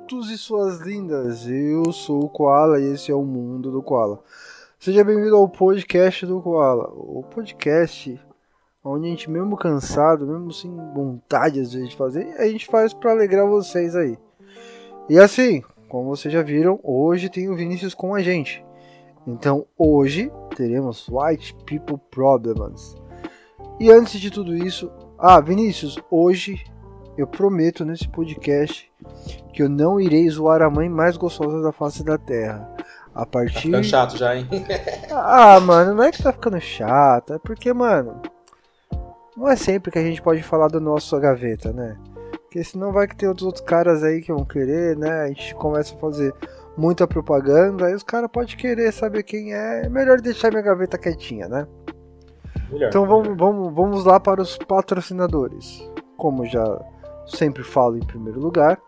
putos e suas lindas. Eu sou o Koala e esse é o Mundo do Koala. Seja bem-vindo ao podcast do Koala. O podcast onde a gente, mesmo cansado, mesmo sem vontade às vezes de fazer, a gente faz para alegrar vocês aí. E assim, como vocês já viram, hoje tem o Vinícius com a gente. Então hoje teremos White People Problems. E antes de tudo isso, ah, Vinícius, hoje eu prometo nesse podcast que eu não irei zoar a mãe mais gostosa da face da Terra. A partir. Tá ficando chato já, hein? ah, mano, não é que tá ficando chato, é porque, mano. Não é sempre que a gente pode falar do nosso gaveta, né? Porque senão vai que tem outros, outros caras aí que vão querer, né? A gente começa a fazer muita propaganda, aí os caras podem querer saber quem é. É melhor deixar minha gaveta quietinha, né? Melhor, então vamos, vamos, vamos lá para os patrocinadores. Como já sempre falo em primeiro lugar,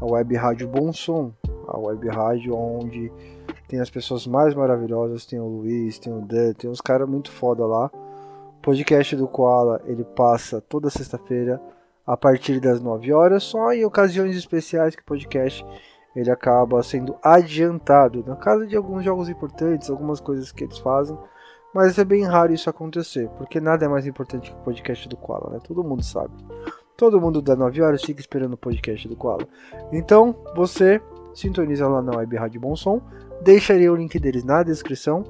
a Web Rádio Bom Som, a Web Rádio onde tem as pessoas mais maravilhosas, tem o Luiz, tem o Dan, tem uns caras muito foda lá. O podcast do Koala, ele passa toda sexta-feira a partir das 9 horas, só em ocasiões especiais que o podcast ele acaba sendo adiantado, na casa de alguns jogos importantes, algumas coisas que eles fazem, mas é bem raro isso acontecer, porque nada é mais importante que o podcast do Koala, né? Todo mundo sabe. Todo mundo dá 9 horas fica esperando o podcast do Koala. Então, você sintoniza lá na Web Rádio Bom Som, deixarei o link deles na descrição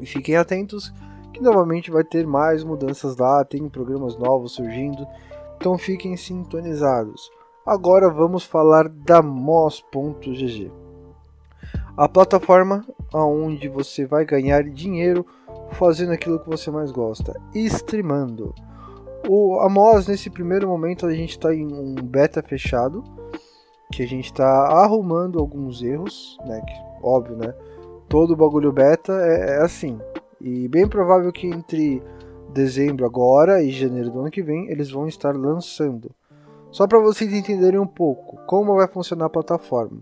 e fiquem atentos que novamente vai ter mais mudanças lá, tem programas novos surgindo, então fiquem sintonizados. Agora vamos falar da Mos.gg, a plataforma onde você vai ganhar dinheiro fazendo aquilo que você mais gosta, streamando. O Amos, nesse primeiro momento, a gente está em um beta fechado, que a gente está arrumando alguns erros, né? Que, óbvio, né? Todo bagulho beta é, é assim. E bem provável que entre dezembro agora e janeiro do ano que vem eles vão estar lançando. Só para vocês entenderem um pouco como vai funcionar a plataforma.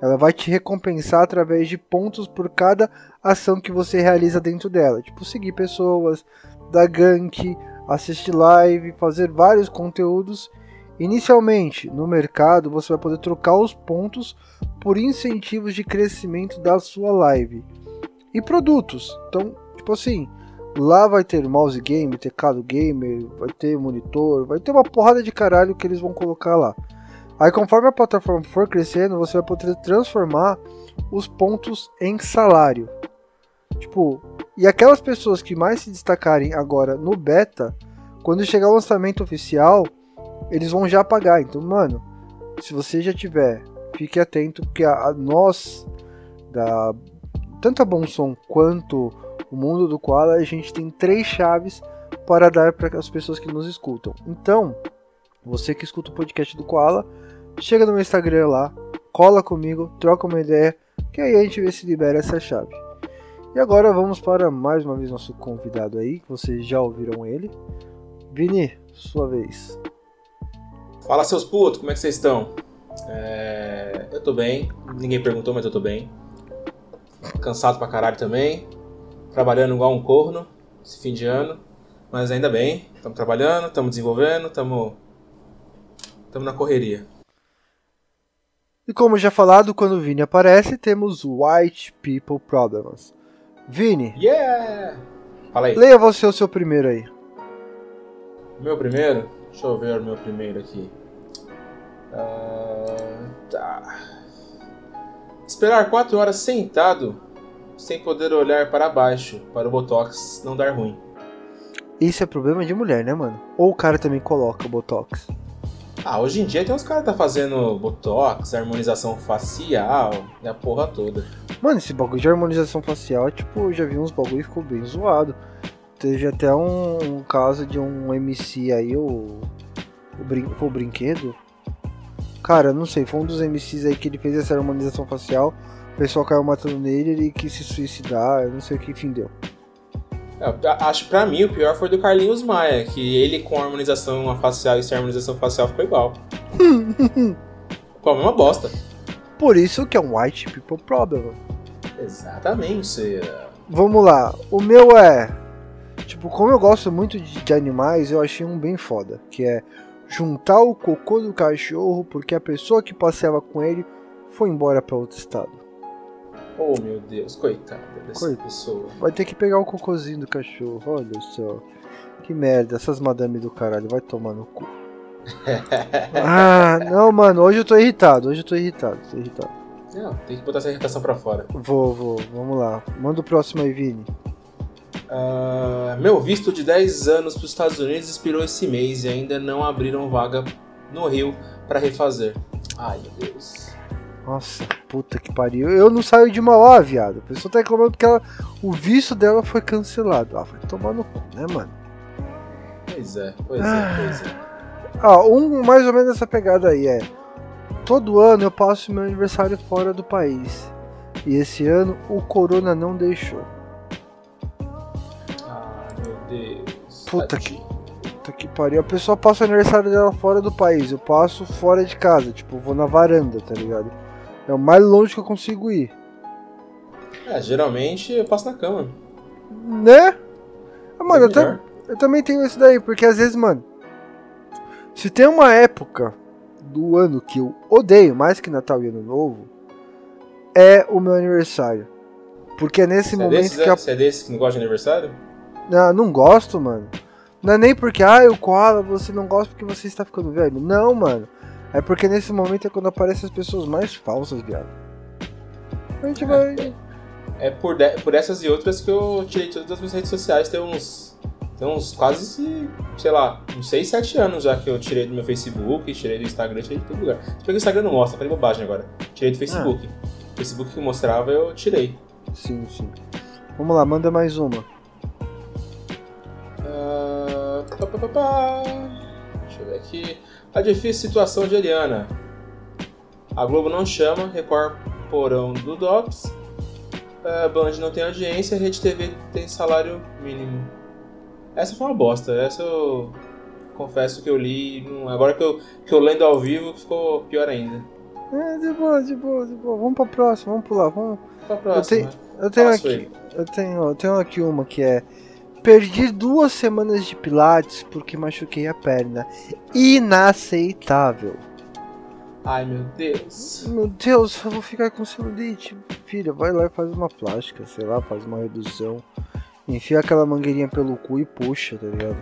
Ela vai te recompensar através de pontos por cada ação que você realiza dentro dela, tipo seguir pessoas, dar gank, assistir live, fazer vários conteúdos. Inicialmente, no mercado, você vai poder trocar os pontos por incentivos de crescimento da sua live e produtos. Então, tipo assim, lá vai ter mouse game, teclado gamer, vai ter monitor, vai ter uma porrada de caralho que eles vão colocar lá. Aí, conforme a plataforma for crescendo, você vai poder transformar os pontos em salário. Tipo, e aquelas pessoas que mais se destacarem agora no beta, quando chegar o lançamento oficial, eles vão já pagar. Então, mano, se você já tiver, fique atento, porque a, a nós, da tanto a Bom Som quanto o mundo do Koala, a gente tem três chaves para dar para as pessoas que nos escutam. Então, você que escuta o podcast do Koala, chega no meu Instagram lá, cola comigo, troca uma ideia, que aí a gente vê se libera essa chave. E agora vamos para mais uma vez nosso convidado aí, que vocês já ouviram ele. Vini, sua vez. Fala seus putos, como é que vocês estão? É... Eu tô bem, ninguém perguntou, mas eu tô bem. Cansado pra caralho também. Trabalhando igual um corno esse fim de ano. Mas ainda bem, estamos trabalhando, estamos desenvolvendo, estamos na correria. E como já falado, quando o Vini aparece, temos White People Problems. Vini. Yeah! Fala aí. Leia você o seu primeiro aí. Meu primeiro? Deixa eu ver o meu primeiro aqui. Uh, tá. Esperar 4 horas sentado sem poder olhar para baixo para o Botox não dar ruim. Isso é problema de mulher, né, mano? Ou o cara também coloca o Botox? Ah, hoje em dia tem uns caras que tá fazendo botox, harmonização facial e a porra toda. Mano, esse bagulho de harmonização facial, tipo, eu já vi uns bagulho e ficou bem zoado. Teve até um, um, caso de um MC aí, o. O, brin o brinquedo. Cara, não sei, foi um dos MCs aí que ele fez essa harmonização facial. O pessoal caiu matando nele, ele quis se suicidar, eu não sei o que fim deu. É, acho que pra mim o pior foi do Carlinhos Maia, que ele com a harmonização facial e sem harmonização facial ficou igual. Pô, uma bosta. Por isso que é um white people problem. Exatamente. Vamos lá, o meu é. Tipo, como eu gosto muito de, de animais, eu achei um bem foda, que é juntar o cocô do cachorro porque a pessoa que passeava com ele foi embora para outro estado. Oh meu Deus, coitada dessa Coitado. pessoa. Vai ter que pegar o cocôzinho do cachorro, olha só. Que merda, essas madame do caralho, vai tomar no cu. Ah, não, mano, hoje eu tô irritado, hoje eu tô irritado, tô irritado. Não, tem que botar essa irritação pra fora. Vou, vou, vamos lá. Manda o próximo aí, Vini. Ah, meu visto de 10 anos para os Estados Unidos expirou esse mês e ainda não abriram vaga no Rio para refazer. Ai, meu Deus. Nossa, puta que pariu. Eu não saio de Mauá, viado. A pessoa tá reclamando porque ela, o visto dela foi cancelado. Ah, vai tomar no cu, né, mano? Pois é, pois Ah. é, pois é. Ah, um mais ou menos essa pegada aí é. Todo ano eu passo meu aniversário fora do país. E esse ano o corona não deixou. Ah, meu Deus. Puta. Puta que pariu. A pessoa passa o aniversário dela fora do país. Eu passo fora de casa. Tipo, vou na varanda, tá ligado? É o mais longe que eu consigo ir. É, geralmente eu passo na cama. Né? Ah, Mano, eu, É ta- melhor. eu também tenho isso daí, porque às vezes, mano. Se tem uma época do ano que eu odeio mais que Natal e Ano Novo, é o meu aniversário. Porque é nesse Você é, momento desses, que é? a Você é desse que não gosta de aniversário? Ah, não gosto, mano. Não é nem porque, ah, o Koala, você não gosta porque você está ficando velho. Não, mano. É porque nesse momento é quando aparecem as pessoas mais falsas, viado. A gente vai. É por, de- por essas e outras que eu tirei todas as minhas redes sociais. Tem uns. Tem uns quase, sei lá, uns 6, 7 anos já que eu tirei do meu Facebook, tirei do Instagram, tirei de todo lugar. Se que o Instagram não mostra, falei bobagem agora. Tirei do Facebook. O Facebook que mostrava eu tirei. Sim, sim. Vamos lá, manda mais uma. Ah, pá, pá, pá, pá. Deixa eu ver aqui. A difícil situação de Eliana. A Globo não chama, Record porão do DOPS. A Band não tem audiência, a Rede TV tem salário mínimo. Essa foi uma bosta. Essa eu confesso que eu li. Agora que eu, que eu lendo ao vivo ficou pior ainda. É, de boa, de boa, de boa. Vamos pra próxima, vamos pular. Vamos... Pra próxima. tenho- Eu tenho aqui. Eu tenho, eu tenho aqui uma que é. Perdi duas semanas de pilates porque machuquei a perna. Inaceitável. Ai meu Deus. Meu Deus, eu vou ficar com celulite. Filha, vai lá e faz uma plástica, sei lá, faz uma redução. Enfia aquela mangueirinha pelo cu e puxa, tá ligado?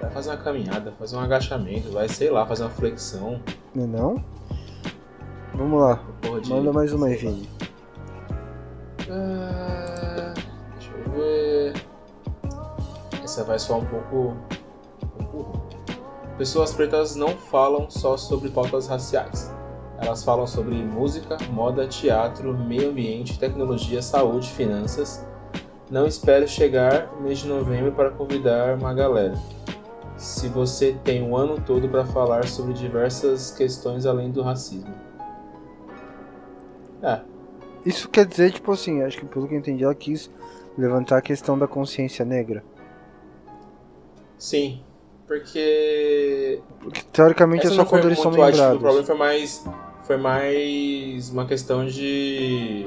Vai fazer uma caminhada, fazer um agachamento, vai, sei lá, fazer uma flexão. Não é não? Vamos lá, manda mais uma aí. Vini. Ah, Vai soar um pouco. Pessoas pretas não falam só sobre pautas raciais. Elas falam sobre música, moda, teatro, meio ambiente, tecnologia, saúde, finanças. Não espero chegar mês de novembro para convidar uma galera. Se você tem o ano todo para falar sobre diversas questões além do racismo. É, Isso quer dizer, tipo assim, acho que pelo que eu entendi, ela quis levantar a questão da consciência negra. Sim. Porque Porque teoricamente é Essa só não foi quando eles são muito, acho que lembrados. O problema foi mais, foi mais uma questão de.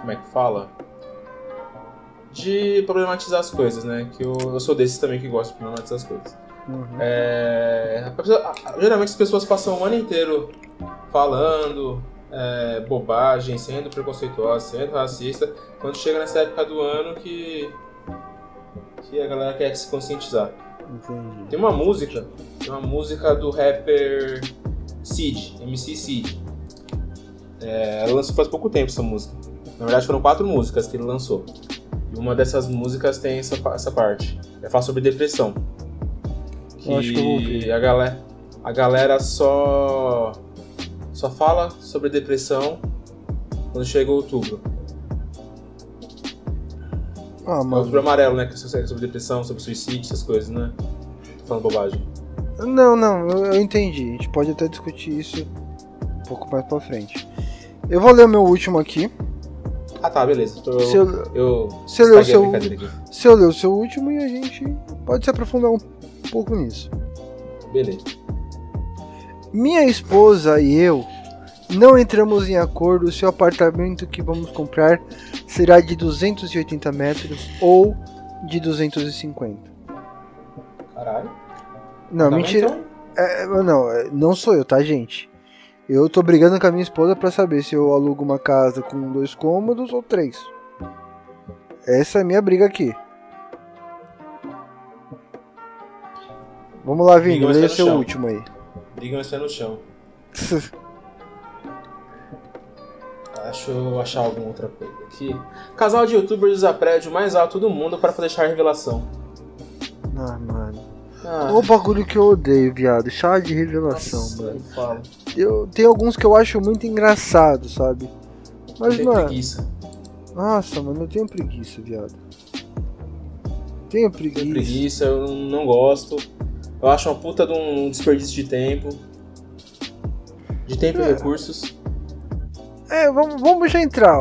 Como é que fala? De problematizar as coisas, né? Que eu, eu sou desses também que gosta de problematizar as coisas. Uhum. É, pessoa- geralmente as pessoas passam o ano inteiro falando é, bobagem, sendo preconceituosa, sendo racista, quando chega nessa época do ano que, que a galera quer se conscientizar. Entendi. Tem uma música, tem uma música do rapper Cid, MC Cid. É, ela lançou faz pouco tempo essa música. Na verdade foram quatro músicas que ele lançou. E uma dessas músicas tem essa, essa parte. Ela fala sobre depressão. Eu acho que eu vou ouvir. a galera, a galera só só fala sobre depressão quando chega outubro. Ah, É o mano. outubro amarelo, né? Que é sobre depressão, sobre suicídio, essas coisas, né? Tô falando bobagem. Não, não, eu, eu entendi. A gente pode até discutir isso um pouco mais pra frente. Eu vou ler o meu último aqui. Ah tá, beleza. Tô- Se eu, Eu estraguei a seu- se eu ler o seu último e a gente pode se aprofundar um pouco nisso. Beleza. Minha esposa e eu não entramos em acordo se o apartamento que vamos comprar será de 280 metros ou de 250. Caralho. Não, Tá, mentira. então, É, não, é, não sou eu, tá, gente? Eu tô brigando com a minha esposa para saber se eu alugo uma casa com dois cômodos ou três. Essa é a minha briga aqui. Vamos lá, Vini, lê seu chão. último aí. Brigam esse no chão. Deixa eu achar alguma outra coisa aqui. Casal de youtubers usa prédio mais alto do mundo para fazer chá revelação. Ah, mano. Ah. O bagulho que eu odeio, viado. Chá de revelação, Nossa, mano. Fala. Eu, tem alguns que eu acho muito engraçado, sabe? Mas, eu mano. Preguiça. Nossa, mano, eu tenho preguiça, viado. Tenho preguiça. Tenho preguiça, eu não gosto. Eu acho uma puta de um desperdício de tempo. De tempo é. e recursos. É, vamos, vamos já entrar.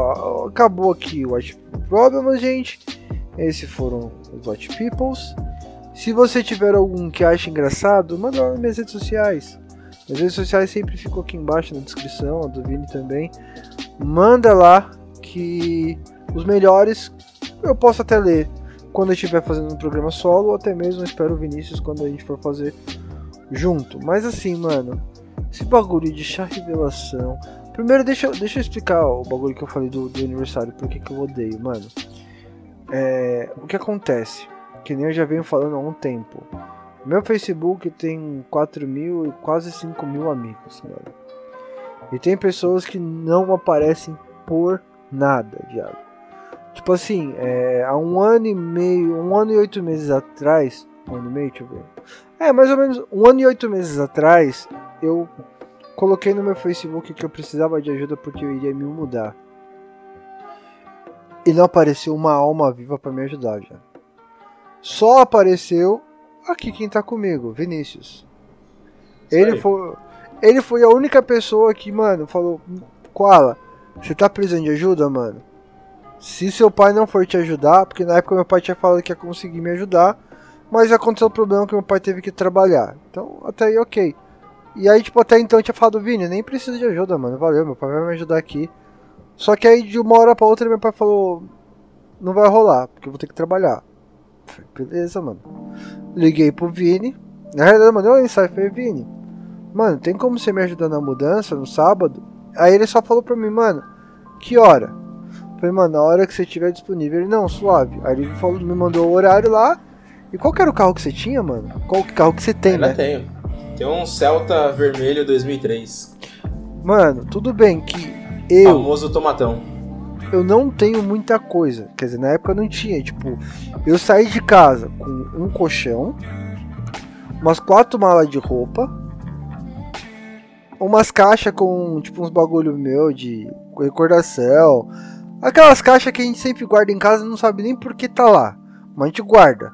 Acabou aqui o Watch Problems, gente. Esses foram os Watch Peoples. Se você tiver algum que acha engraçado, manda lá nas minhas redes sociais. As redes sociais sempre ficam aqui embaixo na descrição, a do Vini também. Manda lá que os melhores eu posso até ler quando eu estiver fazendo um programa solo, ou até mesmo espero o Vinícius quando a gente for fazer junto. Mas assim, mano, esse bagulho de chá revelação. Primeiro, deixa, deixa eu explicar o bagulho que eu falei do, do aniversário, porque que eu odeio, mano. É, o que acontece? Que nem eu já venho falando há um tempo. Meu Facebook tem 4 mil e quase 5 mil amigos, mano. E tem pessoas que não aparecem por nada, viado. Tipo assim, é, há um ano e meio, um ano e oito meses atrás, um ano e meio, deixa eu ver. É, mais ou menos um ano e oito meses atrás, eu coloquei no meu Facebook que eu precisava de ajuda porque eu iria me mudar. E não apareceu uma alma viva para me ajudar já. Só apareceu aqui quem tá comigo, Vinícius. Ele foi, ele foi a única pessoa que, mano, falou: Koala, você tá precisando de ajuda, mano? Se seu pai não for te ajudar, porque na época meu pai tinha falado que ia conseguir me ajudar, mas aconteceu o problema que meu pai teve que trabalhar. Então, até aí, ok. E aí, tipo, até então eu tinha falado, Vini, nem preciso de ajuda, mano. Valeu, meu pai vai me ajudar aqui. Só que aí, de uma hora pra outra, meu pai falou: Não vai rolar, porque eu vou ter que trabalhar. Beleza, mano. Liguei pro Vini. Na realidade, eu mandei uma mensagem pra Vini. Mano, tem como você me ajudar na mudança no sábado? Aí ele só falou pra mim, mano, que hora? Falei, mano, na hora que você estiver disponível. Ele, não, suave. Aí ele falou, me mandou o horário lá. E qual que era o carro que você tinha, mano? Qual carro que você tem, Ainda né? tenho. Tem um Celta vermelho 2003. Mano, tudo bem que eu... Famoso tomatão. Eu não tenho muita coisa. Quer dizer, na época não tinha. Tipo, eu saí de casa com um colchão, umas quatro malas de roupa, umas caixas com, tipo, uns bagulho meu de recordação, Aquelas caixas que a gente sempre guarda em casa e não sabe nem por que tá lá. Mas a gente guarda.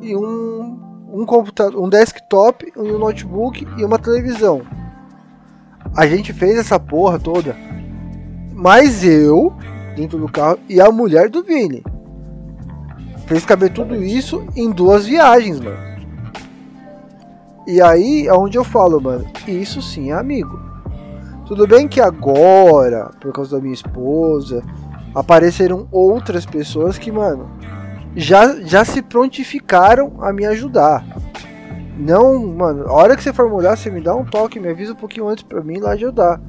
E um, um computador, um desktop, um notebook e uma televisão. A gente fez essa porra toda. Mas eu, dentro do carro, e a mulher do Vini. Fez caber tudo isso em duas viagens, mano. E aí é onde eu falo, mano. Isso sim é amigo. Tudo bem que agora, por causa da minha esposa, apareceram outras pessoas que, mano, já, já se prontificaram a me ajudar. Não, mano, a hora que você for mudar, você me dá um toque, me avisa um pouquinho antes pra mim lá ajudar.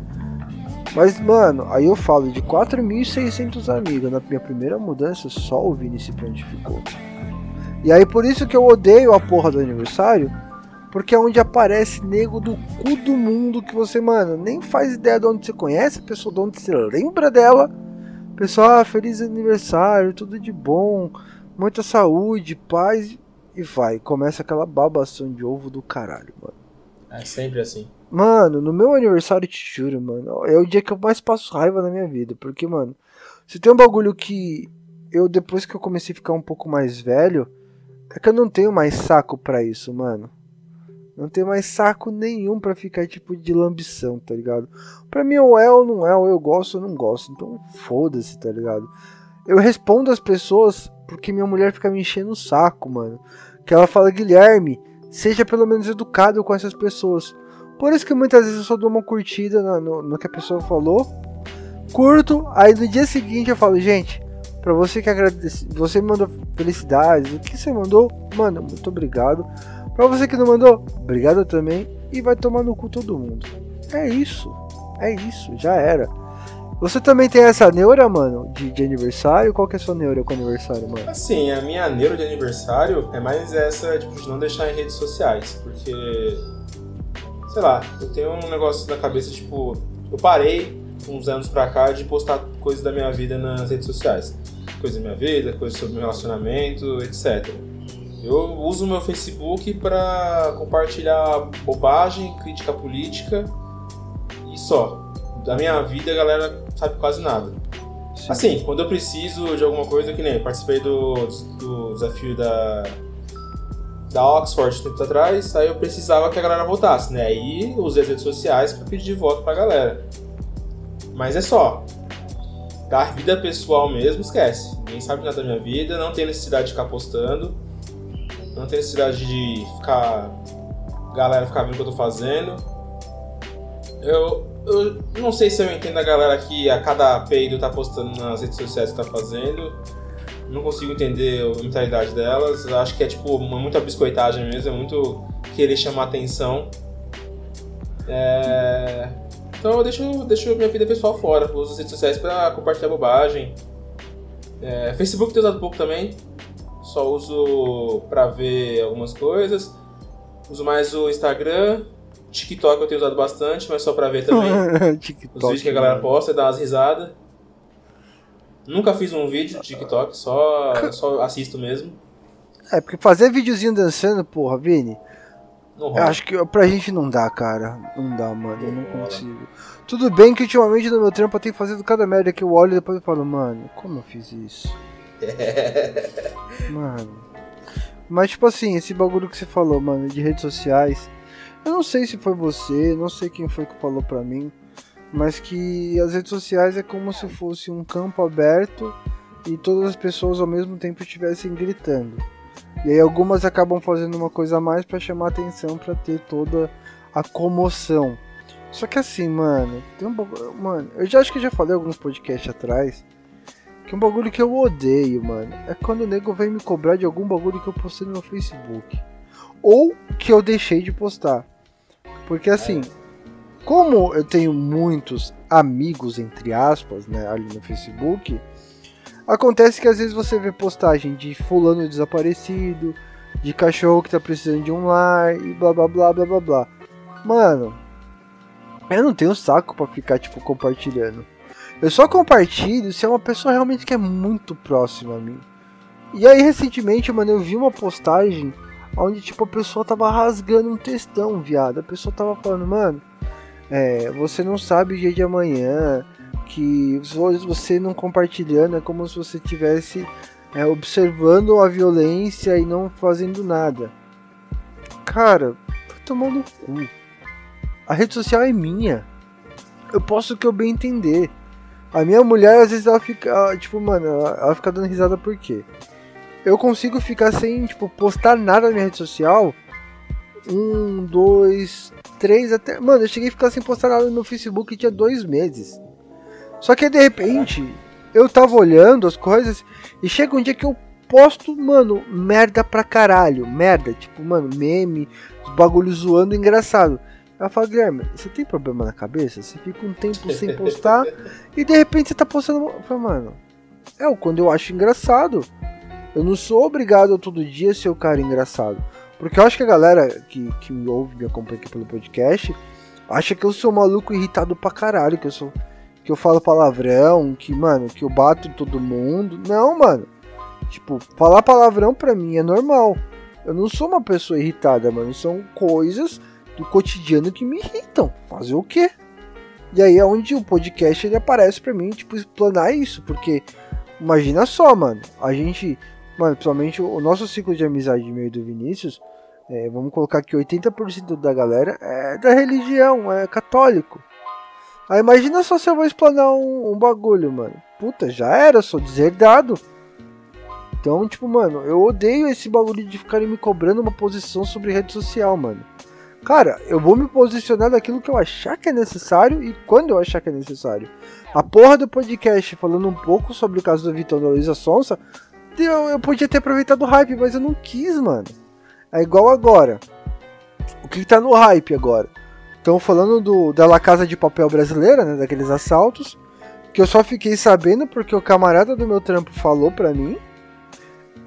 Mas, mano, aí eu falo de 4.600 amigos. Na minha primeira mudança, só o Vini se prontificou. E aí, por isso que eu odeio a porra do aniversário. Porque é onde aparece nego do cu do mundo que você, mano, nem faz ideia de onde você conhece a pessoa, de onde você lembra dela. Pessoal, ah, feliz aniversário, tudo de bom, muita saúde, paz e vai. Começa aquela babação de ovo do caralho, mano. É sempre assim. Mano, no meu aniversário, te juro, mano, é o dia que eu mais passo raiva na minha vida. Porque, mano, se tem um bagulho que eu, depois que eu comecei a ficar um pouco mais velho, é que eu não tenho mais saco para isso, mano. Não tem mais saco nenhum para ficar tipo de lambição, tá ligado? Pra mim, ou é ou não é, ou eu gosto ou não gosto. Então foda-se, tá ligado? Eu respondo as pessoas porque minha mulher fica me enchendo o saco, mano. Que ela fala, Guilherme, seja pelo menos educado com essas pessoas. Por isso que muitas vezes eu só dou uma curtida no, no, no que a pessoa falou. Curto, aí no dia seguinte eu falo, gente, pra você que agradece, você me mandou felicidades, o que você mandou, mano, muito obrigado Pra você que não mandou, obrigado também. E vai tomar no cu todo mundo. É isso. É isso, já era. Você também tem essa neura, mano, de, de aniversário? Qual que é a sua neura com aniversário, mano? Assim, a minha neura de aniversário é mais essa, tipo, de não deixar em redes sociais. Porque, sei lá, eu tenho um negócio na cabeça, tipo, eu parei uns anos pra cá de postar coisas da minha vida nas redes sociais. Coisas da minha vida, coisas sobre meu relacionamento, etc. Eu uso o meu Facebook para compartilhar bobagem, crítica política e só. Da minha vida a galera sabe quase nada. Sim. Assim, quando eu preciso de alguma coisa, que nem participei do, do desafio da, da Oxford tempos atrás, aí eu precisava que a galera votasse, né? Aí usei as redes sociais para pedir voto pra galera. Mas é só. Da vida pessoal mesmo, esquece. Ninguém sabe nada da minha vida, não tem necessidade de ficar postando. Não tem necessidade de ficar. galera ficar vendo o que eu tô fazendo. Eu, eu não sei se eu entendo a galera que a cada peido tá postando nas redes sociais que tá fazendo. Não consigo entender a mentalidade delas. Eu acho que é tipo muita biscoitagem mesmo, é muito querer chamar atenção. É... Então eu deixo, deixo minha vida pessoal fora, uso as redes sociais para compartilhar bobagem. É... Facebook tenho usado pouco também, só uso para ver algumas coisas. Uso mais o Instagram. TikTok eu tenho usado bastante, mas só pra ver também. TikTok, Os vídeos que a galera posta e dá umas risadas. Nunca fiz um vídeo de TikTok, só, só assisto mesmo. É, porque fazer videozinho dançando, porra, Vini. Eu acho que pra gente não dá, cara. Não dá, mano. Eu não consigo. Tudo bem que ultimamente no meu trampo eu tenho fazendo cada merda que eu olho e depois eu falo, mano, como eu fiz isso? mano. Mas, tipo assim, esse bagulho que você falou, mano, de redes sociais. Eu não sei se foi você, não sei quem foi que falou pra mim. Mas que as redes sociais é como se fosse um campo aberto e todas as pessoas ao mesmo tempo estivessem gritando. E aí algumas acabam fazendo uma coisa a mais para chamar atenção, para ter toda a comoção. Só que assim, mano, tem um bagulho, mano, eu já acho que já falei alguns podcasts atrás que um bagulho que eu odeio, mano, é quando o nego vem me cobrar de algum bagulho que eu postei no meu Facebook. Ou que eu deixei de postar. Porque assim, como eu tenho muitos amigos, entre aspas, né, ali no Facebook, acontece que às vezes você vê postagem de fulano desaparecido, de cachorro que tá precisando de um lar e blá blá blá blá blá blá. Mano, eu não tenho saco para ficar tipo compartilhando. Eu só compartilho se é uma pessoa realmente que é muito próxima a mim. E aí, recentemente, mano, eu vi uma postagem onde, tipo, a pessoa tava rasgando um textão, viado. A pessoa tava falando, mano, é, você não sabe o dia de amanhã, que você não compartilhando é como se você tivesse é, observando a violência e não fazendo nada. Cara, vai tomar no cu. A rede social é minha. Eu posso que eu bem entender. A minha mulher, às vezes, ela fica. Tipo, mano, ela, ela fica dando risada por quê? Eu consigo ficar sem, tipo, postar nada na minha rede social. Um, dois, três, até. Mano, eu cheguei a ficar sem postar nada no Facebook tinha dois meses. Só que de repente, eu tava olhando as coisas e chega um dia que eu posto, mano, merda pra caralho. Merda, tipo, mano, meme, os bagulhos zoando engraçado. Ela fala, Guilherme, você tem problema na cabeça? Você fica um tempo sem postar e de repente você tá postando. Eu falo, mano, é o quando eu acho engraçado. Eu não sou obrigado a todo dia ser o cara engraçado. Porque eu acho que a galera que, que me ouve, me acompanha aqui pelo podcast, acha que eu sou maluco irritado pra caralho, que eu sou. Que eu falo palavrão, que, mano, que eu bato todo mundo. Não, mano. Tipo, falar palavrão pra mim é normal. Eu não sou uma pessoa irritada, mano. São coisas do cotidiano que me irritam. Fazer o quê? E aí é onde o podcast ele aparece para mim, tipo, explanar isso, porque imagina só, mano, a gente, mano, principalmente o nosso ciclo de amizade meio do Vinícius, é, vamos colocar que 80% da galera é da religião, é católico. Aí imagina só se eu vou explanar um, um bagulho, mano. Puta, já era, sou deserdado. Então, tipo, mano, eu odeio esse bagulho de ficarem me cobrando uma posição sobre rede social, mano. Cara, eu vou me posicionar daquilo que eu achar que é necessário e quando eu achar que é necessário. A porra do podcast falando um pouco sobre o caso do Vitor da Luísa Sonsa, eu, eu podia ter aproveitado o hype, mas eu não quis, mano. É igual agora. O que tá no hype agora? Estão falando do, da Casa de Papel brasileira, né? Daqueles assaltos. Que eu só fiquei sabendo porque o camarada do meu trampo falou pra mim.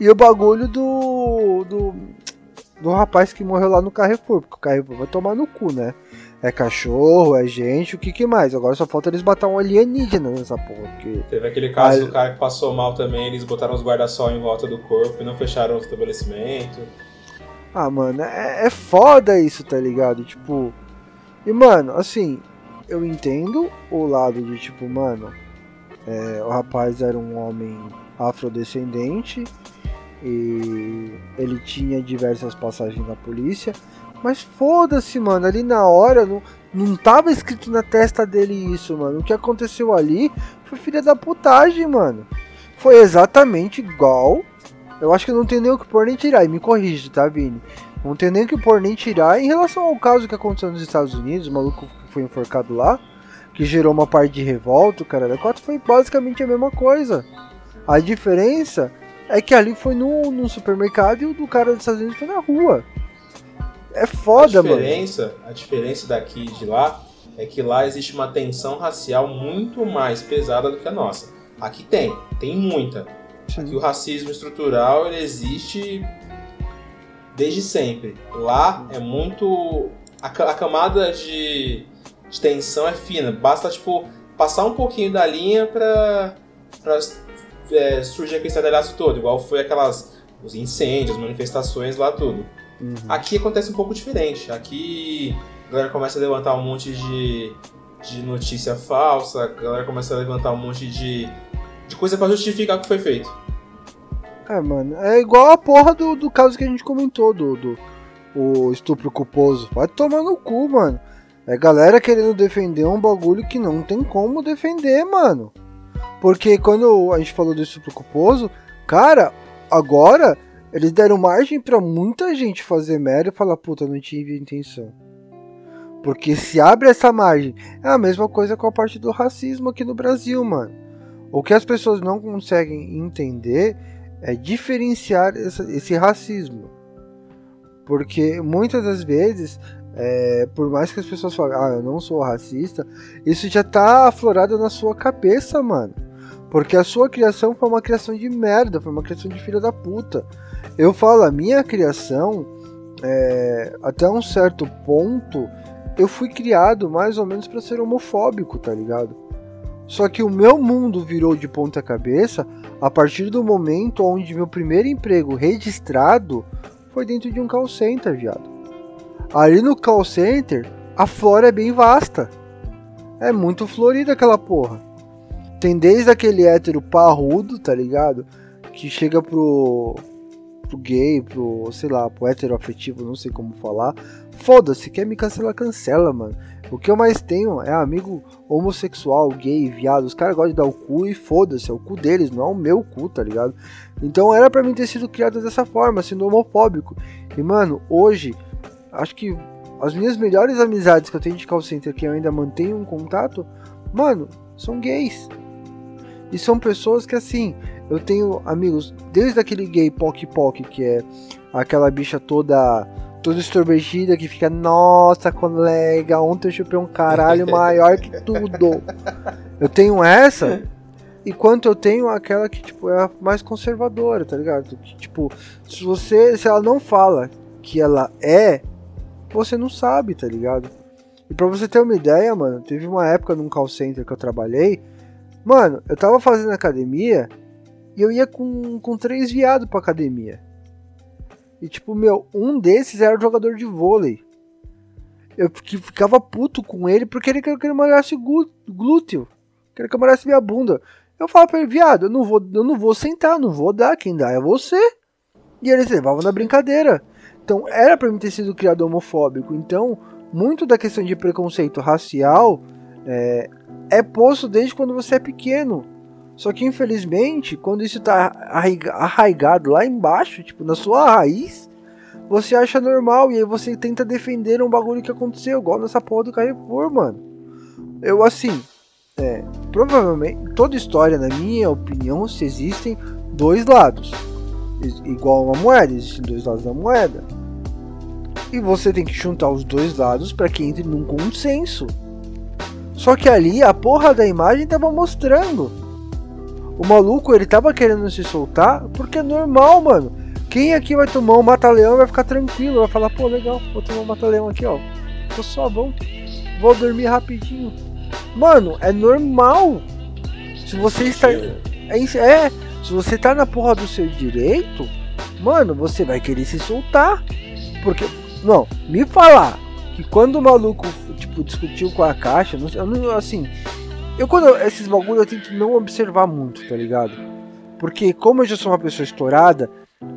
E o bagulho do. do. do rapaz que morreu lá no Carrefour. Porque o Carrefour vai tomar no cu, né? É cachorro, é gente, o que que mais? Agora só falta eles botar um alienígena nessa porra. Porque... Teve aquele caso do cara que passou mal também, eles botaram os guarda-sol em volta do corpo e não fecharam o estabelecimento. Ah, mano, é, é foda isso, tá ligado? Tipo. E, mano, assim, eu entendo o lado de, tipo, mano, é, o rapaz era um homem afrodescendente e ele tinha diversas passagens na polícia, mas foda-se, mano, ali na hora não, não tava escrito na testa dele isso, mano. O que aconteceu ali foi filha da putagem, mano. Foi exatamente igual eu acho que não tem nem o que pôr nem tirar. E me corrige, tá, Vini? Não tem nem o que pôr nem tirar em relação ao caso que aconteceu nos Estados Unidos, o maluco que foi enforcado lá, que gerou uma parte de revolta, o cara da 4 foi basicamente a mesma coisa. A diferença é que ali foi no supermercado e o do cara dos Estados Unidos foi na rua. É foda, a diferença, mano. A diferença daqui e de lá é que lá existe uma tensão racial muito mais pesada do que a nossa. Aqui tem, tem muita. Sim. que o racismo estrutural ele existe desde sempre. Lá é muito. A, a camada de, de, tensão é fina. Basta, tipo, passar um pouquinho da linha pra, pra é, surgir aquele estardalhaço todo, igual foi aquelas. os incêndios, manifestações lá, tudo. Uhum. Aqui acontece um pouco diferente. Aqui a galera começa a levantar um monte de, de notícia falsa, a galera começa a levantar um monte de de coisa para justificar o que foi feito. É, mano, é igual a porra do, do caso que a gente comentou, do, do o estupro culposo. Vai tomar no cu, mano. É galera querendo defender um bagulho que não tem como defender, mano. Porque quando a gente falou do estupro culposo, cara, agora eles deram margem para muita gente fazer merda e falar, puta, não tive intenção. Porque se abre essa margem, é a mesma coisa com a parte do racismo aqui no Brasil, mano. O que as pessoas não conseguem entender é diferenciar esse, esse racismo. Porque muitas das vezes, é, por mais que as pessoas falem, ah, eu não sou racista, isso já tá aflorado na sua cabeça, mano. Porque a sua criação foi uma criação de merda, foi uma criação de filha da puta. Eu falo, a minha criação, é, até um certo ponto, eu fui criado mais ou menos para ser homofóbico, tá ligado? Só que o meu mundo virou de ponta cabeça a partir do momento onde meu primeiro emprego registrado foi dentro de um call center, viado. Ali no call center, a flora é bem vasta. É muito florida aquela porra. Tem desde aquele hétero parrudo, tá ligado? Que chega pro, pro gay, pro, sei lá, pro hétero afetivo, não sei como falar. Foda-se, quer me cancelar, cancela, mano. O que eu mais tenho é amigo homossexual, gay, viado. Os caras gostam de dar o cu e foda-se, é o cu deles, não é o meu cu, tá ligado? Então era para mim ter sido criado dessa forma, sendo homofóbico. E mano, hoje, acho que as minhas melhores amizades que eu tenho de call center que eu ainda mantenho um contato, mano, são gays. E são pessoas que assim, eu tenho amigos desde aquele gay Poc Poc, que é aquela bicha toda toda extrovertida que fica, nossa, colega, ontem eu chupei um caralho maior que tudo. Eu tenho essa, enquanto eu tenho aquela que, tipo, é a mais conservadora, tá ligado? Que, tipo, se você, se ela não fala que ela é, você não sabe, tá ligado? E pra você ter uma ideia, mano, teve uma época num call center que eu trabalhei, mano, eu tava fazendo academia e eu ia com, com três viados pra academia. E tipo, meu, um desses era jogador de vôlei. Eu ficava puto com ele porque ele queria que ele malhasse glúteo. Queria que eu malhasse minha bunda. Eu falava pra ele, viado, eu não vou, eu não vou sentar, não vou dar, quem dá é você. E eles levavam na brincadeira. Então era para mim ter sido criado homofóbico. Então, muito da questão de preconceito racial é, é posto desde quando você é pequeno. Só que infelizmente, quando isso tá arraigado lá embaixo, tipo, na sua raiz, você acha normal e aí você tenta defender um bagulho que aconteceu, igual nessa porra do Carrefour, mano. Eu assim, é, provavelmente, toda história, na minha opinião, se existem dois lados. Igual uma moeda, existem dois lados da moeda. E você tem que juntar os dois lados para que entre num consenso. Só que ali a porra da imagem tava mostrando. O maluco, ele tava querendo se soltar porque é normal, mano. Quem aqui vai tomar um mata-leão vai ficar tranquilo, vai falar, pô, legal, vou tomar um mata-leão aqui, ó. Tô só bom. Vou dormir rapidinho. Mano, é normal. Se você está. É, é, se você tá na porra do seu direito, mano, você vai querer se soltar. Porque. Não, me falar que quando o maluco, tipo, discutiu com a caixa, não, assim. Eu quando esses bagulho eu tento não observar muito, tá ligado? Porque como eu já sou uma pessoa estourada,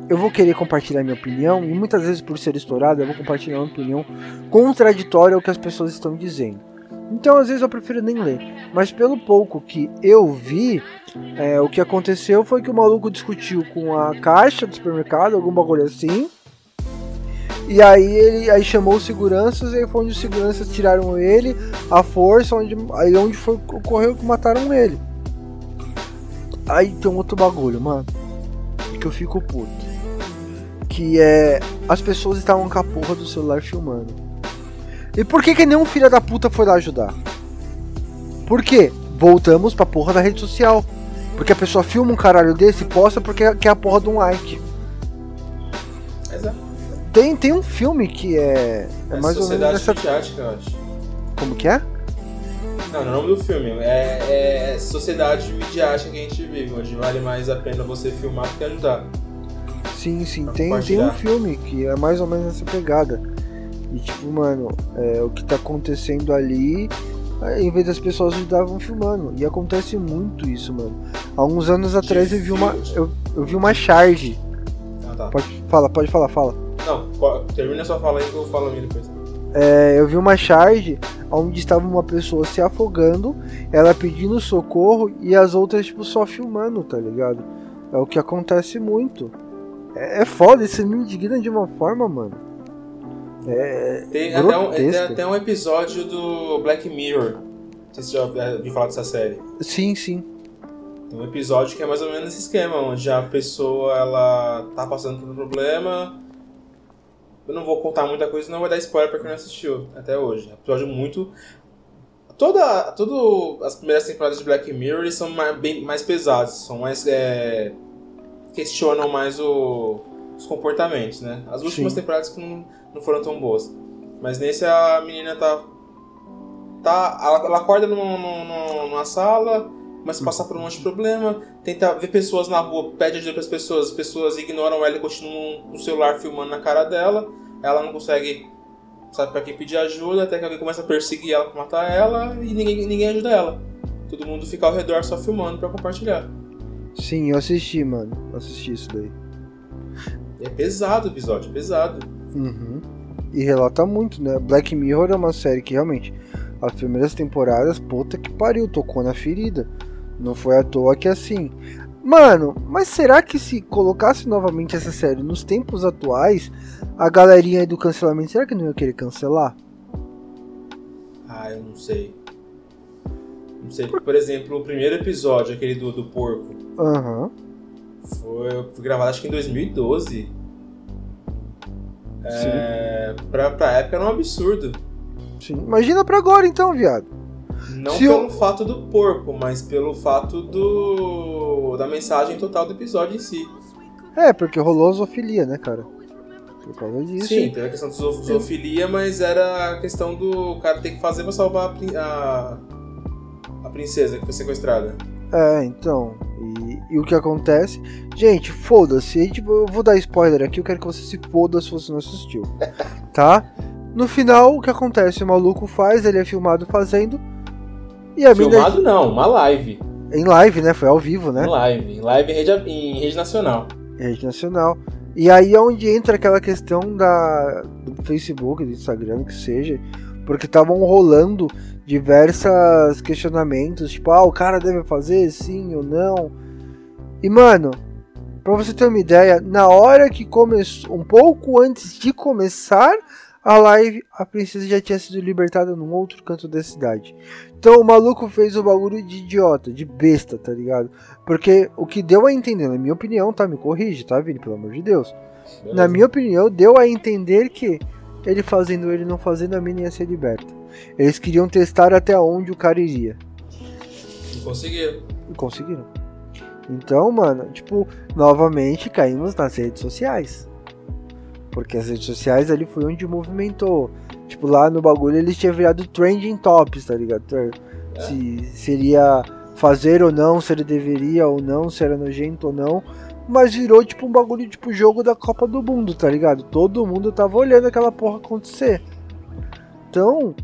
eu vou querer compartilhar minha opinião e muitas vezes por ser estourado eu vou compartilhar uma opinião contraditória ao que as pessoas estão dizendo. Então às vezes eu prefiro nem ler. Mas pelo pouco que eu vi, é, o que aconteceu foi que o maluco discutiu com a caixa do supermercado, algum bagulho assim. E aí ele aí chamou os seguranças, e foi onde os seguranças tiraram ele, a força, onde, aí onde foi, ocorreu que mataram ele. Aí tem um outro bagulho, mano. Que eu fico puto. Que é. As pessoas estavam com a porra do celular filmando. E por que, que nenhum filho da puta foi lá ajudar? Por quê? Voltamos pra porra da rede social. Porque a pessoa filma um caralho desse e posta porque quer a porra de um like. Exato. Tem, tem um filme que é. É, é mais ou menos essa. Midiática, eu acho. Como que é? Não, não é o nome do filme. É, é sociedade midiática que a gente vive, onde vale mais a pena você filmar do que ajudar. Sim, sim. Tem, tem um filme que é mais ou menos essa pegada. E tipo, mano, é, o que tá acontecendo ali, é, em vez das pessoas ajudavam filmando. E acontece muito isso, mano. Há uns anos atrás eu vi uma. Eu, eu vi uma charge. Ah, tá. Pode, fala, pode falar, fala. Não, termina sua fala aí que eu falo a minha depois. É, eu vi uma charge onde estava uma pessoa se afogando, ela pedindo socorro e as outras tipo só filmando, tá ligado? É o que acontece muito. É, é foda, isso me indigna de uma forma, mano. É tem, até um, tem até um episódio do Black Mirror. Não sei se você já ouviu falar dessa série. Sim, sim. Tem um episódio que é mais ou menos esse esquema, onde a pessoa ela tá passando por um problema. Eu não vou contar muita coisa, não vai dar spoiler pra quem não assistiu até hoje. É um episódio muito. Toda, toda as primeiras temporadas de Black Mirror são mais, bem, mais pesadas, são mais. É, questionam mais o, os comportamentos, né? As últimas Sim. temporadas que não não foram tão boas. Mas nesse a menina tá. tá ela, ela acorda numa, numa, numa sala, começa a passar por um monte de problema, tenta ver pessoas na rua, pede ajuda para as pessoas, as pessoas ignoram ela e continuam no celular filmando na cara dela. Ela não consegue, sabe para quem pedir ajuda, até que alguém começa a perseguir ela pra matar ela e ninguém, ninguém ajuda ela. Todo mundo fica ao redor só filmando para compartilhar. Sim, eu assisti, mano. Eu assisti isso daí. É pesado o episódio, é pesado. Uhum. E relata muito, né? Black Mirror é uma série que realmente, as primeiras temporadas, puta que pariu, tocou na ferida. Não foi à toa que assim. Mano, mas será que se colocasse novamente essa série nos tempos atuais, a galerinha aí do cancelamento, será que não ia querer cancelar? Ah, eu não sei. Não sei. Por exemplo, o primeiro episódio, aquele do, do porco. Aham. Uhum. Foi, foi gravado acho que em 2012. É, pra, pra época era um absurdo. Sim. Imagina pra agora então, viado. Não Se pelo eu... fato do porco, mas pelo fato do da mensagem total do episódio em si. É, porque rolou zoofilia, né, cara? Por causa disso. Sim, teve a questão de zoofilia, mas era a questão do cara ter que fazer pra salvar a, a, a princesa que foi sequestrada. É, então. E, e, o que acontece? Gente, foda-se. Eu vou dar spoiler aqui, eu quero que você se foda se você não assistiu. Tá? No final, o que acontece? O maluco faz, ele é filmado fazendo. E a Filmado mina... não, uma live. Em live, né? Foi ao vivo, né? Em live. Em live em rede, em rede nacional. Rede nacional. E aí é onde entra aquela questão da, do Facebook, do Instagram, que seja. Porque estavam rolando diversos questionamentos, tipo, ah, o cara deve fazer sim ou não. E mano, pra você ter uma ideia, na hora que começou, um pouco antes de começar a live, a princesa já tinha sido libertada num outro canto da cidade. Então o maluco fez o bagulho de idiota, de besta, tá ligado? Porque o que deu a entender, na minha opinião, tá? Me corrige, tá, Vini? Pelo amor de Deus. Beleza. Na minha opinião, deu a entender que Ele fazendo ele não fazendo, a mina ia ser liberta. Eles queriam testar até onde o cara iria. E conseguiram. E conseguiram. Então, mano, tipo, novamente caímos nas redes sociais. Porque as redes sociais ali foi onde movimentou. Tipo, lá no bagulho eles tinham virado trending tops, tá ligado? É. Se seria fazer ou não, se ele deveria ou não, se era nojento ou não. Mas virou tipo um bagulho tipo jogo da Copa do Mundo, tá ligado? Todo mundo tava olhando aquela porra acontecer. Então,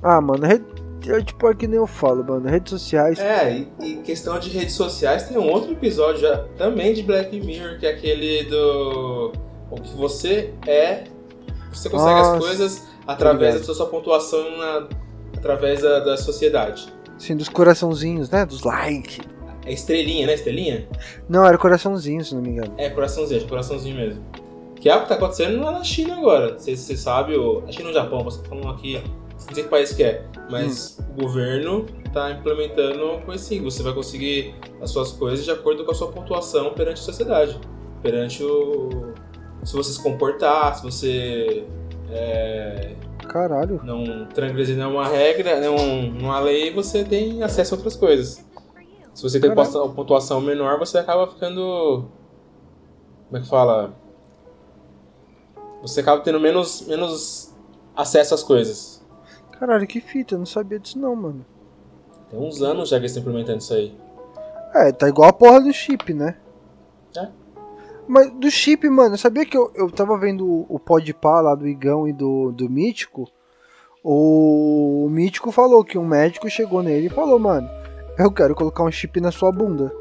ah, mano, é tipo é que nem eu falo, mano, redes sociais. É, e, e, questão de redes sociais tem um outro episódio já, também de Black Mirror, que é aquele do. O que você é. Você consegue Nossa, as coisas através da sua pontuação na, através da, da sociedade. Sim, dos coraçãozinhos, né? Dos likes. É estrelinha, né? Estrelinha? Não, era coraçãozinho, se não me engano. É, coraçãozinho, coraçãozinho mesmo. Que é o que tá acontecendo lá na China agora. Não sei se você sabe, ou... acho que no Japão, você tá falando aqui não sei que país que é, mas hum. o governo está implementando coisa assim, você vai conseguir as suas coisas de acordo com a sua pontuação perante a sociedade, perante o se você se comportar, se você é, Caralho. não transgredir nenhuma regra, nenhuma lei, você tem acesso a outras coisas. Se você tem Caralho. pontuação menor, você acaba ficando como é que fala? Você acaba tendo menos menos acesso às coisas. Caralho, que fita, eu não sabia disso não, mano. Tem uns anos já que eles estão implementando isso aí. É, tá igual a porra do chip, né? É. Mas do chip, mano, sabia que eu, eu tava vendo o Podpah lá do Igão e do, do Mítico? O, o Mítico falou que um médico chegou nele e falou, mano, eu quero colocar um chip na sua bunda.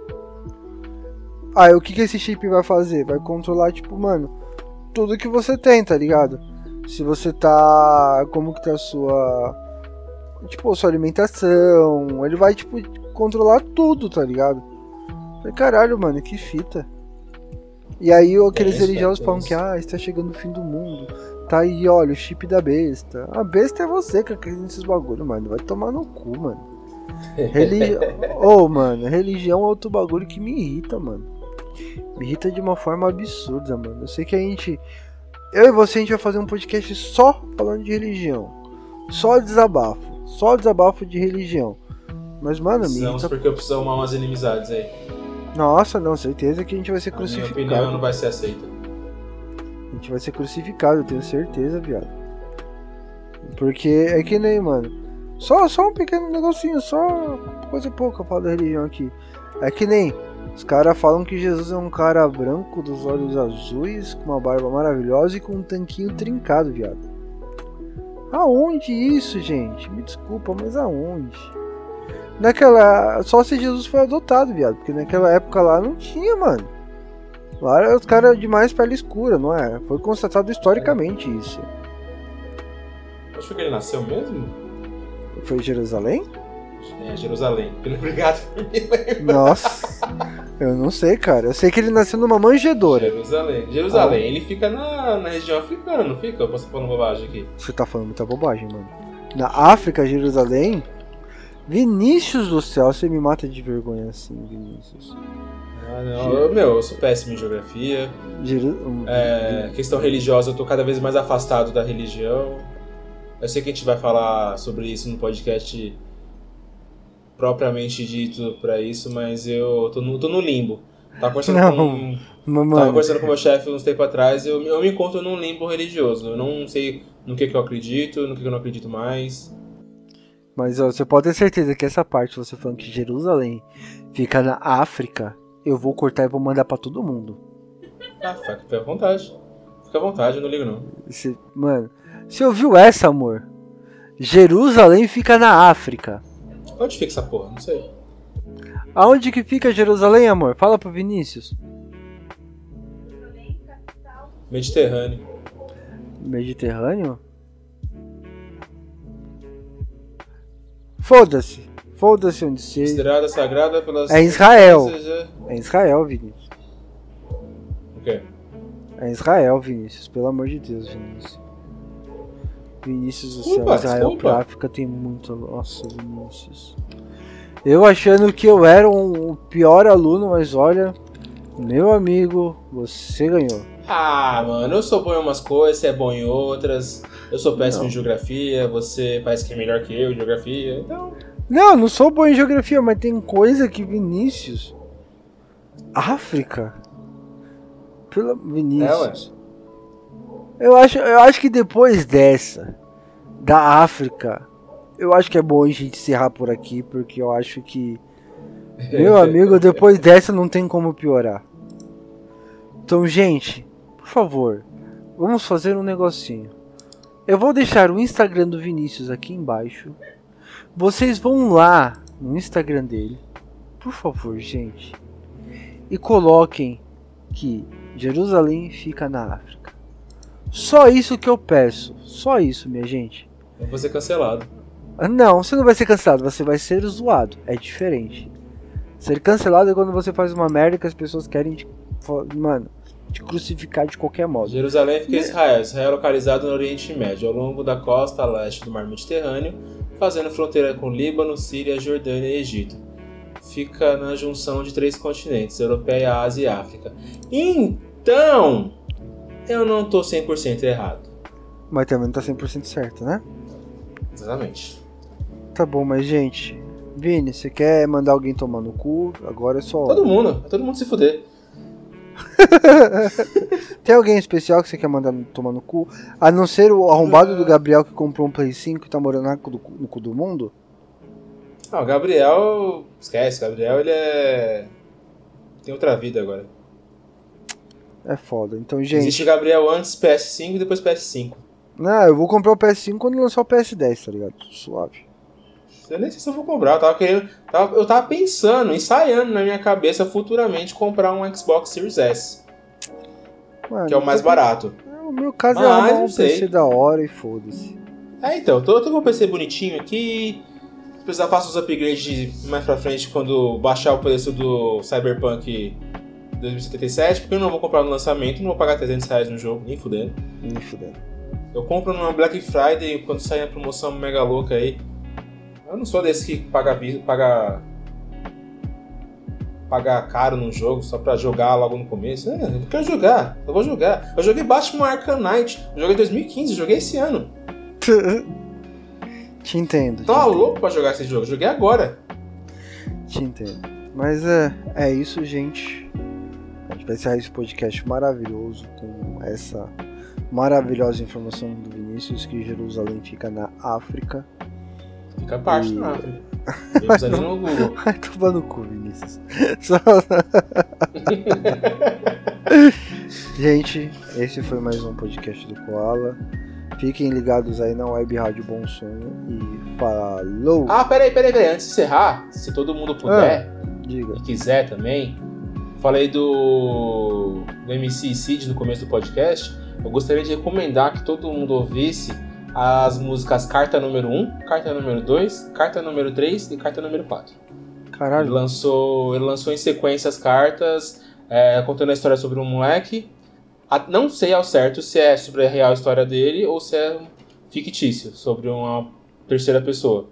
Aí o que, que esse chip vai fazer? Vai controlar, tipo, mano, tudo que você tem, tá ligado? se você tá. Como que tá a sua. Tipo, sua alimentação. Ele vai, tipo, controlar tudo, tá ligado? Falei, caralho, mano, que fita. E aí aqueles é religiosos é falam que ah, está chegando o fim do mundo. Tá aí, olha, o chip da besta. A besta é você que acredita nesses bagulho, mano. Vai tomar no cu, mano. Religi... oh, mano, religião é outro bagulho que me irrita, mano. Me irrita de uma forma absurda, mano. Eu sei que a gente eu e você a gente vai fazer um podcast só falando de religião. Só desabafo. Só desabafo de religião. Mas, mano, Precisamos tá... porque eu preciso arrumar umas inimizades aí. Nossa, não, certeza que a gente vai ser a crucificado. Minha opinião não vai ser aceita. A gente vai ser crucificado, eu tenho certeza, viado. Porque é que nem, mano. Só, só um pequeno negocinho, só coisa pouca falar da religião aqui. É que nem os caras falam que Jesus é um cara branco, dos olhos azuis, com uma barba maravilhosa e com um tanquinho trincado, viado. Aonde isso, gente? Me desculpa, mas aonde? Naquela. Só se Jesus foi adotado, viado. Porque naquela época lá não tinha, mano. Lá era os caras de mais pele escura, não é? Foi constatado historicamente isso. Acho que ele nasceu mesmo? Foi em Jerusalém? É, Jerusalém. Obrigado por me lembrar. Nossa, eu não sei, cara. Eu sei que ele nasceu numa manjedora. Jerusalém. Jerusalém, ah. ele fica na, na região africana, não fica? Eu posso falando bobagem aqui? Você tá falando muita bobagem, mano. Na África, Jerusalém. Vinícius do céu, você me mata de vergonha assim, Vinícius. Ah, não. Eu, meu, eu sou péssimo em geografia. Jeru... É, questão religiosa, eu tô cada vez mais afastado da religião. Eu sei que a gente vai falar sobre isso no podcast propriamente dito para isso, mas eu tô no, tô no limbo. Tava conversando não, com. Tava conversando com meu chefe uns tempos atrás, eu, eu me encontro num limbo religioso. Eu não sei no que, que eu acredito, no que, que eu não acredito mais. Mas ó, você pode ter certeza que essa parte, você falando que Jerusalém fica na África, eu vou cortar e vou mandar para todo mundo. Ah, fica à vontade. Fica à vontade, eu não ligo não. Mano, você ouviu essa, amor? Jerusalém fica na África. Onde fica essa porra? Não sei. Aonde que fica Jerusalém, amor? Fala pro Vinícius. Mediterrâneo. Mediterrâneo? Foda-se. Foda-se onde seja. Estrada sagrada pelas. É Israel. É Israel, Vinícius. O quê? É Israel, Vinícius. Pelo amor de Deus, Vinícius. Vinícius do céu, Israel pra África tem muito. Nossa, Vinícius. Eu achando que eu era um pior aluno, mas olha, Meu amigo, você ganhou. Ah, mano, eu sou bom em umas coisas, você é bom em outras. Eu sou péssimo Não. em geografia, você parece que é melhor que eu em geografia. Então, Não, não sou bom em geografia, mas tem coisa que Vinícius. África? Pela Vinícius. Eu acho, eu acho que depois dessa, da África, eu acho que é bom a gente encerrar por aqui, porque eu acho que, meu amigo, depois dessa não tem como piorar. Então, gente, favor, vamos fazer um negocinho. Eu vou deixar o Instagram do Vinícius aqui embaixo. Vocês vão lá no Instagram dele, por favor, gente, e coloquem que Jerusalém fica na África. Só isso que eu peço. Só isso, minha gente. eu vou ser cancelado. Ah, Não, você não vai ser cancelado, você vai ser zoado. É diferente. Ser cancelado é quando você faz uma merda que as pessoas querem te, mano, te crucificar de qualquer modo. Jerusalém fica em Israel. Israel é localizado no Oriente Médio, ao longo da costa leste do Mar Mediterrâneo, fazendo fronteira com Líbano, Síria, Jordânia e Egito. Fica na junção de três continentes, Europeia, Ásia e África. Então, eu não tô 100% errado. Mas também não tá 100% certo, né? Exatamente. Tá bom, mas gente, Vini, você quer mandar alguém tomar no cu? Agora é só. Todo mundo, todo mundo se fuder. Tem alguém especial que você quer mandar tomar no cu? A não ser o arrombado do Gabriel que comprou um Play 5 e tá morando no cu do, no cu do mundo? Ah, o Gabriel. Esquece, o Gabriel ele é. Tem outra vida agora. É foda. Então, gente. Existe Gabriel antes PS5 e depois PS5. Não, eu vou comprar o PS5 quando lançar o PS10, tá ligado? Suave. Eu nem sei se eu vou comprar, eu tava querendo. tava- eu tava pensando, ensaiando na minha cabeça futuramente comprar um Xbox Series S, Mano, que é o mais barato. O meu caso é Mas, não um. PC da hora e foda-se. É, então, eu tô, tô com o PC bonitinho aqui. Se precisar, faço os upgrades mais pra frente quando baixar o preço do Cyberpunk 2077, porque eu não vou comprar no lançamento, não vou pagar 300 reais no jogo, nem fudendo. Me fudendo. Eu compro numa Black Friday quando sair a promoção mega louca aí. Eu não sou desse que paga paga paga caro num jogo só pra jogar logo no começo. É, eu quero jogar, eu vou jogar. Eu joguei Batman Arkham Knight, eu joguei em 2015, joguei esse ano. Te entendo. Tô te entendo, louco pra jogar esse jogo, joguei agora. Te entendo. Mas é, é isso, gente. A gente vai encerrar esse podcast maravilhoso com essa maravilhosa informação do Vinícius que Jerusalém fica na África. Fica parte E- África. Vemos ali no Google. Ai, toma no cu, Vinícius. Só- Gente, esse foi mais um podcast do Koala. Fiquem ligados aí na Web Rádio Bom Sonho e falou! Ah, peraí, peraí, peraí. Antes de encerrar, se todo mundo puder Diga. e quiser também, falei do, do MC Cid no começo do podcast. Eu gostaria de recomendar que todo mundo ouvisse as músicas Carta número 1, Carta número 2, Carta número 3 e Carta número 4. Ele Caralho, lançou, ele lançou em sequência as cartas, é, contando a história sobre um moleque. A- não sei ao certo se é sobre a real história dele ou se é fictício, sobre uma terceira pessoa.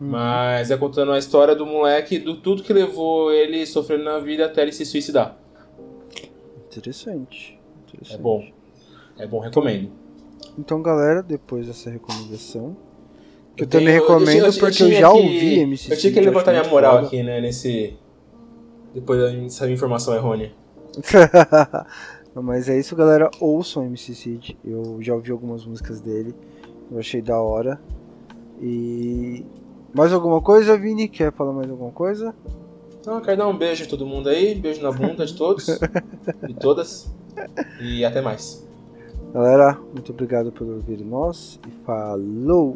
Hum. Mas é contando a história do moleque, do tudo que levou ele sofrendo na vida até ele se suicidar. interessante. interessante. É bom. É bom, recomendo. Então, galera, depois dessa recomendação, que eu, Eu também tenho- eu- eu recomendo tinha- eu porque eu já que- ouvi MC Eu tinha que levantar minha moral foda. aqui, né, nesse... Depois dessa informação errônea. Não, Mas é isso, galera. Ouçam MC Cid. Eu já ouvi algumas músicas dele. Eu achei da hora. E. Mais alguma coisa, Vini? Quer falar mais alguma coisa? Eu quero dar um beijo em todo mundo aí, beijo na bunda de todos e todas. E até mais. Galera, muito obrigado por ouvir nós. E falou!